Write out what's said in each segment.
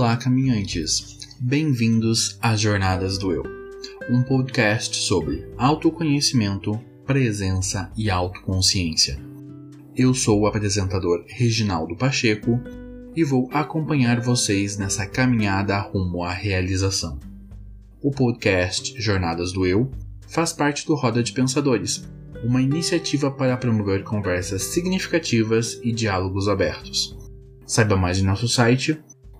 Olá, caminhantes! Bem-vindos às Jornadas do Eu, um podcast sobre autoconhecimento, presença e autoconsciência. Eu sou o apresentador Reginaldo Pacheco e vou acompanhar vocês nessa caminhada rumo à realização. O podcast Jornadas do Eu faz parte do Roda de Pensadores, uma iniciativa para promover conversas significativas e diálogos abertos. Saiba mais em nosso site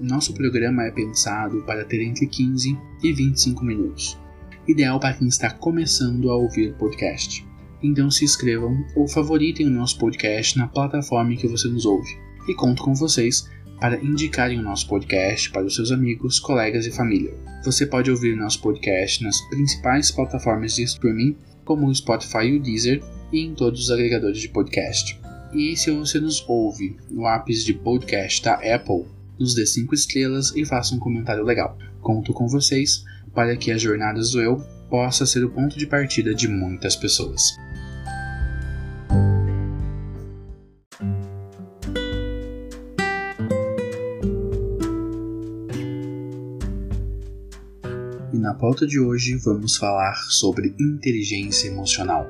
Nosso programa é pensado para ter entre 15 e 25 minutos, ideal para quem está começando a ouvir podcast. Então se inscrevam ou favoritem o nosso podcast na plataforma em que você nos ouve. E conto com vocês para indicarem o nosso podcast para os seus amigos, colegas e família. Você pode ouvir nosso podcast nas principais plataformas de streaming, como o Spotify e o Deezer, e em todos os agregadores de podcast. E se você nos ouve no apps de podcast da Apple, nos dê 5 estrelas e faça um comentário legal. Conto com vocês para que as jornadas do eu possa ser o ponto de partida de muitas pessoas. E na pauta de hoje vamos falar sobre inteligência emocional.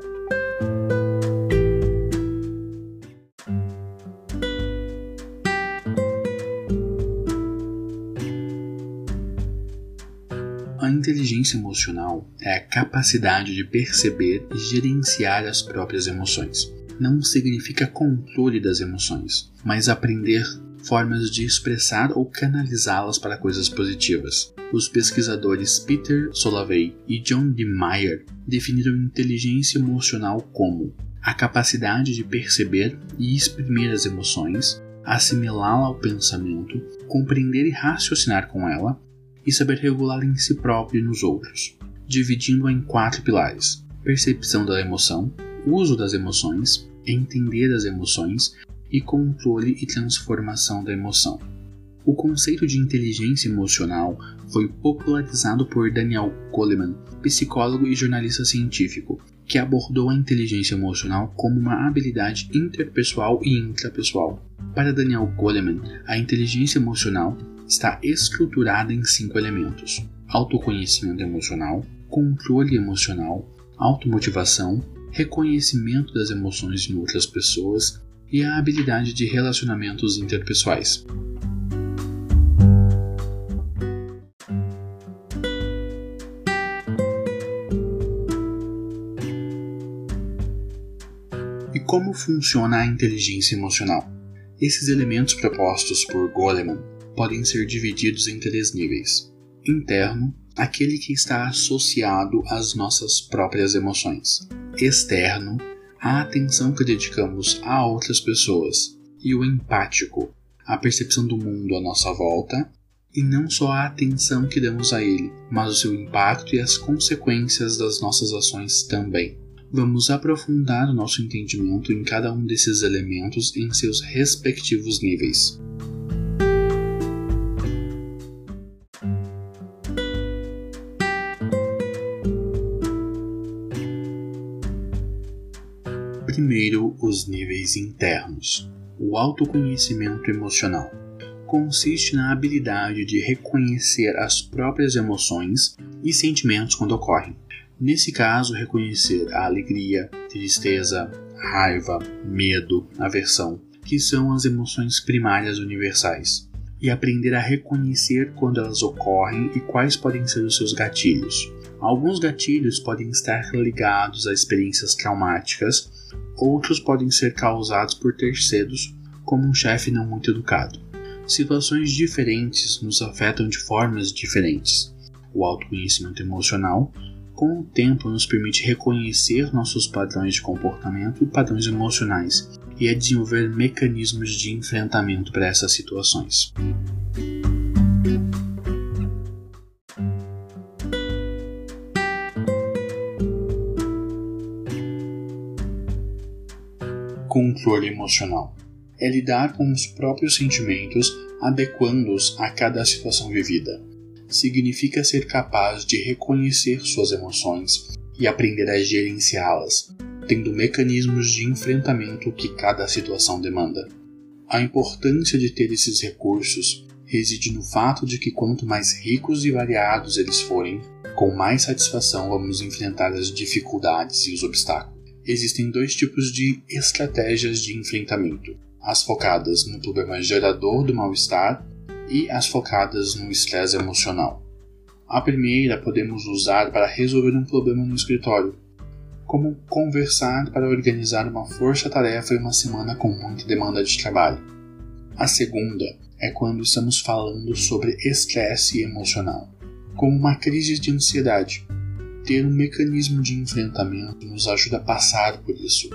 A inteligência emocional é a capacidade de perceber e gerenciar as próprias emoções. Não significa controle das emoções, mas aprender formas de expressar ou canalizá-las para coisas positivas. Os pesquisadores Peter Solavey e John D. Meyer definiram inteligência emocional como a capacidade de perceber e exprimir as emoções, assimilá-la ao pensamento, compreender e raciocinar com ela, e saber regulá-la em si próprio e nos outros, dividindo-a em quatro pilares: percepção da emoção, uso das emoções, entender as emoções e controle e transformação da emoção. O conceito de inteligência emocional foi popularizado por Daniel Goleman, psicólogo e jornalista científico, que abordou a inteligência emocional como uma habilidade interpessoal e intrapessoal. Para Daniel Goleman, a inteligência emocional está estruturada em cinco elementos: autoconhecimento emocional, controle emocional, automotivação, reconhecimento das emoções em outras pessoas e a habilidade de relacionamentos interpessoais. E como funciona a inteligência emocional? Esses elementos propostos por Goleman podem ser divididos em três níveis: interno, aquele que está associado às nossas próprias emoções, externo, a atenção que dedicamos a outras pessoas, e o empático, a percepção do mundo à nossa volta, e não só a atenção que damos a ele, mas o seu impacto e as consequências das nossas ações também. Vamos aprofundar o nosso entendimento em cada um desses elementos em seus respectivos níveis. Primeiro, os níveis internos. O autoconhecimento emocional consiste na habilidade de reconhecer as próprias emoções e sentimentos quando ocorrem. Nesse caso, reconhecer a alegria, tristeza, raiva, medo, aversão, que são as emoções primárias universais, e aprender a reconhecer quando elas ocorrem e quais podem ser os seus gatilhos. Alguns gatilhos podem estar ligados a experiências traumáticas Outros podem ser causados por terceiros, como um chefe não muito educado. Situações diferentes nos afetam de formas diferentes. O autoconhecimento emocional, com o tempo, nos permite reconhecer nossos padrões de comportamento e padrões emocionais e a desenvolver mecanismos de enfrentamento para essas situações. Controle emocional é lidar com os próprios sentimentos, adequando-os a cada situação vivida. Significa ser capaz de reconhecer suas emoções e aprender a gerenciá-las, tendo mecanismos de enfrentamento que cada situação demanda. A importância de ter esses recursos reside no fato de que quanto mais ricos e variados eles forem, com mais satisfação vamos enfrentar as dificuldades e os obstáculos. Existem dois tipos de estratégias de enfrentamento: as focadas no problema gerador do mal-estar e as focadas no estresse emocional. A primeira podemos usar para resolver um problema no escritório, como conversar para organizar uma força-tarefa em uma semana com muita demanda de trabalho. A segunda é quando estamos falando sobre estresse emocional, como uma crise de ansiedade. Ter um mecanismo de enfrentamento nos ajuda a passar por isso.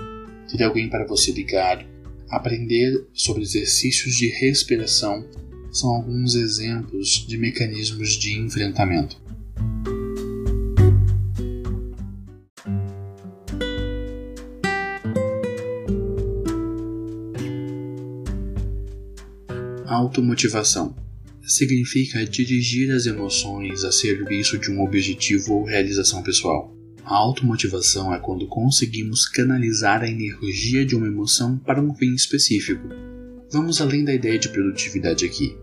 Ter alguém para você ligar, aprender sobre exercícios de respiração são alguns exemplos de mecanismos de enfrentamento. Automotivação significa dirigir as emoções a serviço de um objetivo ou realização pessoal. A automotivação é quando conseguimos canalizar a energia de uma emoção para um fim específico. Vamos além da ideia de produtividade aqui.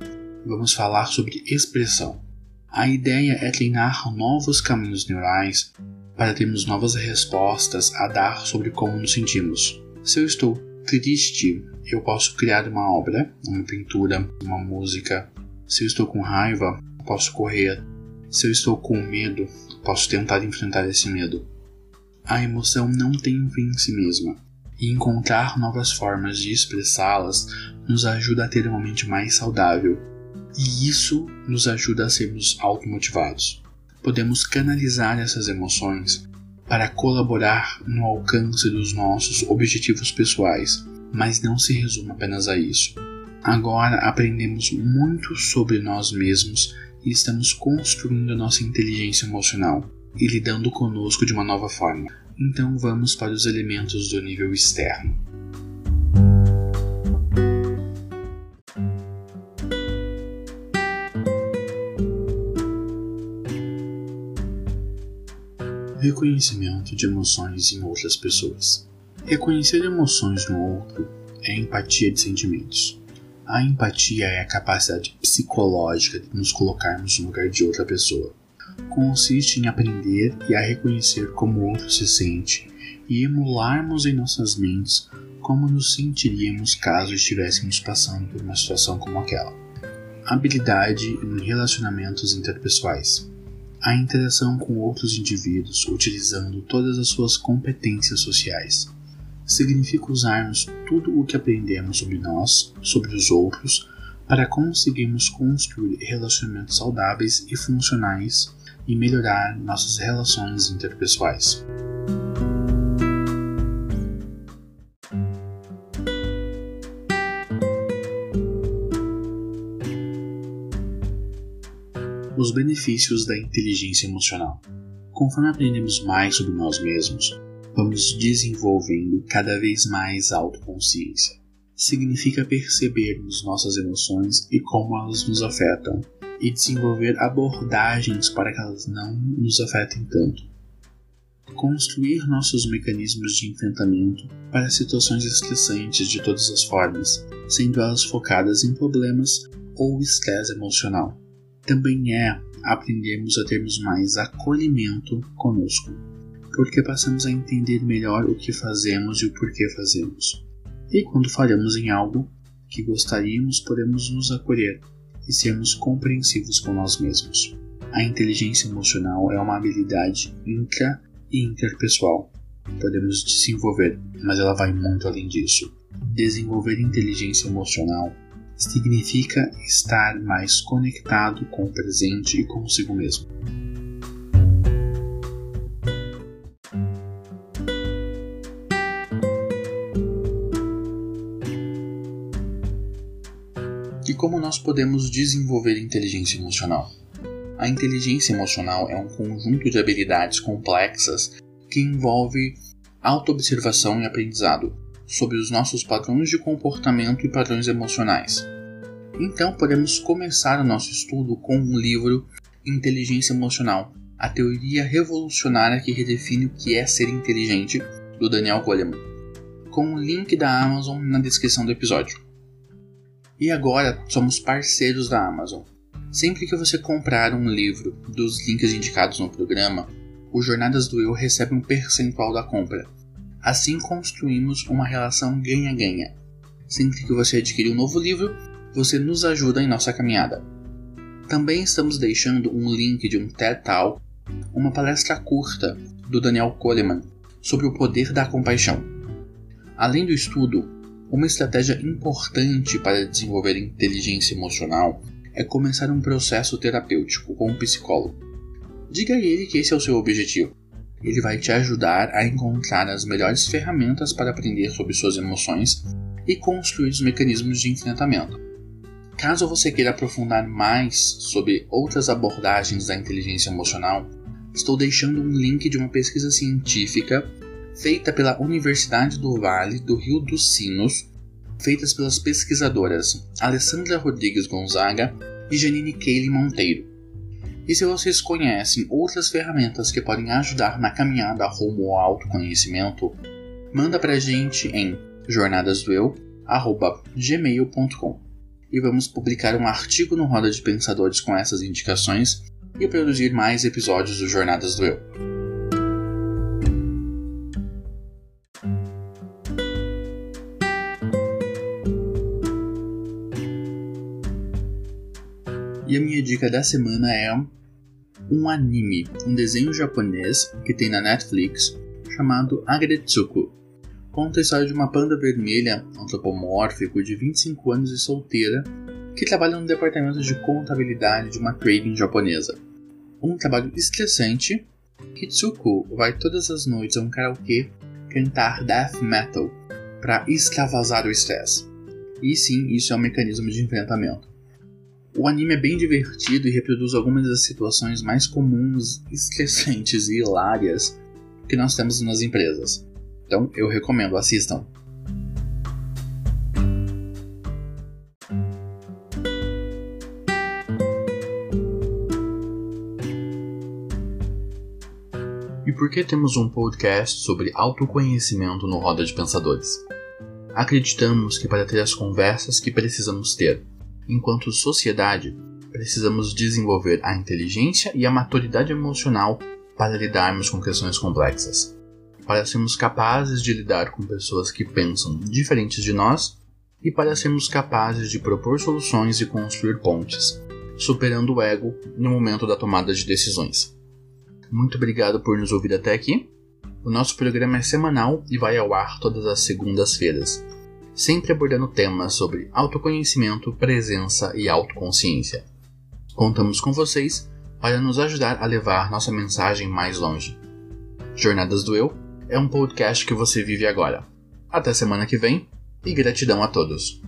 Vamos falar sobre expressão. A ideia é treinar novos caminhos neurais para termos novas respostas a dar sobre como nos sentimos. Se eu estou triste, eu posso criar uma obra, uma pintura, uma música. Se eu estou com raiva, posso correr. Se eu estou com medo, posso tentar enfrentar esse medo. A emoção não tem fim em si mesma, e encontrar novas formas de expressá-las nos ajuda a ter uma mente mais saudável, e isso nos ajuda a sermos automotivados. Podemos canalizar essas emoções para colaborar no alcance dos nossos objetivos pessoais, mas não se resume apenas a isso. Agora aprendemos muito sobre nós mesmos e estamos construindo nossa inteligência emocional e lidando conosco de uma nova forma. Então vamos para os elementos do nível externo. Reconhecimento de emoções em outras pessoas. Reconhecer emoções no outro é empatia de sentimentos. A empatia é a capacidade psicológica de nos colocarmos no lugar de outra pessoa. Consiste em aprender e a reconhecer como o outro se sente e emularmos em nossas mentes como nos sentiríamos caso estivéssemos passando por uma situação como aquela. Habilidade em relacionamentos interpessoais. A interação com outros indivíduos utilizando todas as suas competências sociais significa usarmos tudo o que aprendemos sobre nós, sobre os outros, para conseguirmos construir relacionamentos saudáveis e funcionais e melhorar nossas relações interpessoais. Os benefícios da inteligência emocional. Conforme aprendemos mais sobre nós mesmos, vamos desenvolvendo cada vez mais autoconsciência. Significa percebermos nossas emoções e como elas nos afetam, e desenvolver abordagens para que elas não nos afetem tanto. Construir nossos mecanismos de enfrentamento para situações estressantes de todas as formas, sendo elas focadas em problemas ou estresse emocional. Também é aprendermos a termos mais acolhimento conosco porque passamos a entender melhor o que fazemos e o porquê fazemos. E quando falhamos em algo que gostaríamos, podemos nos acolher e sermos compreensivos com nós mesmos. A inteligência emocional é uma habilidade intra e interpessoal. Podemos desenvolver, mas ela vai muito além disso. Desenvolver inteligência emocional significa estar mais conectado com o presente e consigo mesmo. Como nós podemos desenvolver inteligência emocional. A inteligência emocional é um conjunto de habilidades complexas que envolve autoobservação e aprendizado. sobre os nossos padrões de comportamento e padrões emocionais. Então, podemos começar o nosso estudo com um livro Inteligência Emocional, a teoria revolucionária que redefine o que é ser inteligente, do Daniel Goleman, com o link da Amazon na descrição do episódio. E agora somos parceiros da Amazon. Sempre que você comprar um livro dos links indicados no programa, o Jornadas do Eu recebe um percentual da compra. Assim construímos uma relação ganha-ganha. Sempre que você adquirir um novo livro, você nos ajuda em nossa caminhada. Também estamos deixando um link de um TED Talk, uma palestra curta do Daniel Coleman sobre o poder da compaixão. Além do estudo, uma estratégia importante para desenvolver inteligência emocional é começar um processo terapêutico com um psicólogo. Diga a ele que esse é o seu objetivo. Ele vai te ajudar a encontrar as melhores ferramentas para aprender sobre suas emoções e construir os mecanismos de enfrentamento. Caso você queira aprofundar mais sobre outras abordagens da inteligência emocional, estou deixando um link de uma pesquisa científica feita pela Universidade do Vale do Rio dos Sinos feitas pelas pesquisadoras Alessandra Rodrigues Gonzaga e Janine Keile Monteiro. E se vocês conhecem outras ferramentas que podem ajudar na caminhada rumo ao autoconhecimento, manda pra gente em jornadasdoeu@gmail.com e vamos publicar um artigo no Roda de Pensadores com essas indicações e produzir mais episódios do Jornadas do Eu. Dica da semana é um anime, um desenho japonês que tem na Netflix chamado Agretsuko. Conta a história de uma panda vermelha antropomórfico de 25 anos e solteira que trabalha no departamento de contabilidade de uma trading japonesa. Um trabalho estressante, Hitsuko vai todas as noites a um karaokê cantar death metal para extravasar o estresse. E sim, isso é um mecanismo de enfrentamento. O anime é bem divertido e reproduz algumas das situações mais comuns, estressantes e hilárias que nós temos nas empresas. Então eu recomendo, assistam. E por que temos um podcast sobre autoconhecimento no Roda de Pensadores? Acreditamos que para ter as conversas que precisamos ter enquanto sociedade, precisamos desenvolver a inteligência e a maturidade emocional para lidarmos com questões complexas. Para sermos capazes de lidar com pessoas que pensam diferentes de nós e para sermos capazes de propor soluções e construir pontes, superando o ego no momento da tomada de decisões. Muito obrigado por nos ouvir até aqui. O nosso programa é semanal e vai ao ar todas as segundas-feiras sempre abordando temas sobre autoconhecimento, presença e autoconsciência. Contamos com vocês para nos ajudar a levar nossa mensagem mais longe. Jornadas do Eu é um podcast que você vive agora. Até semana que vem e gratidão a todos.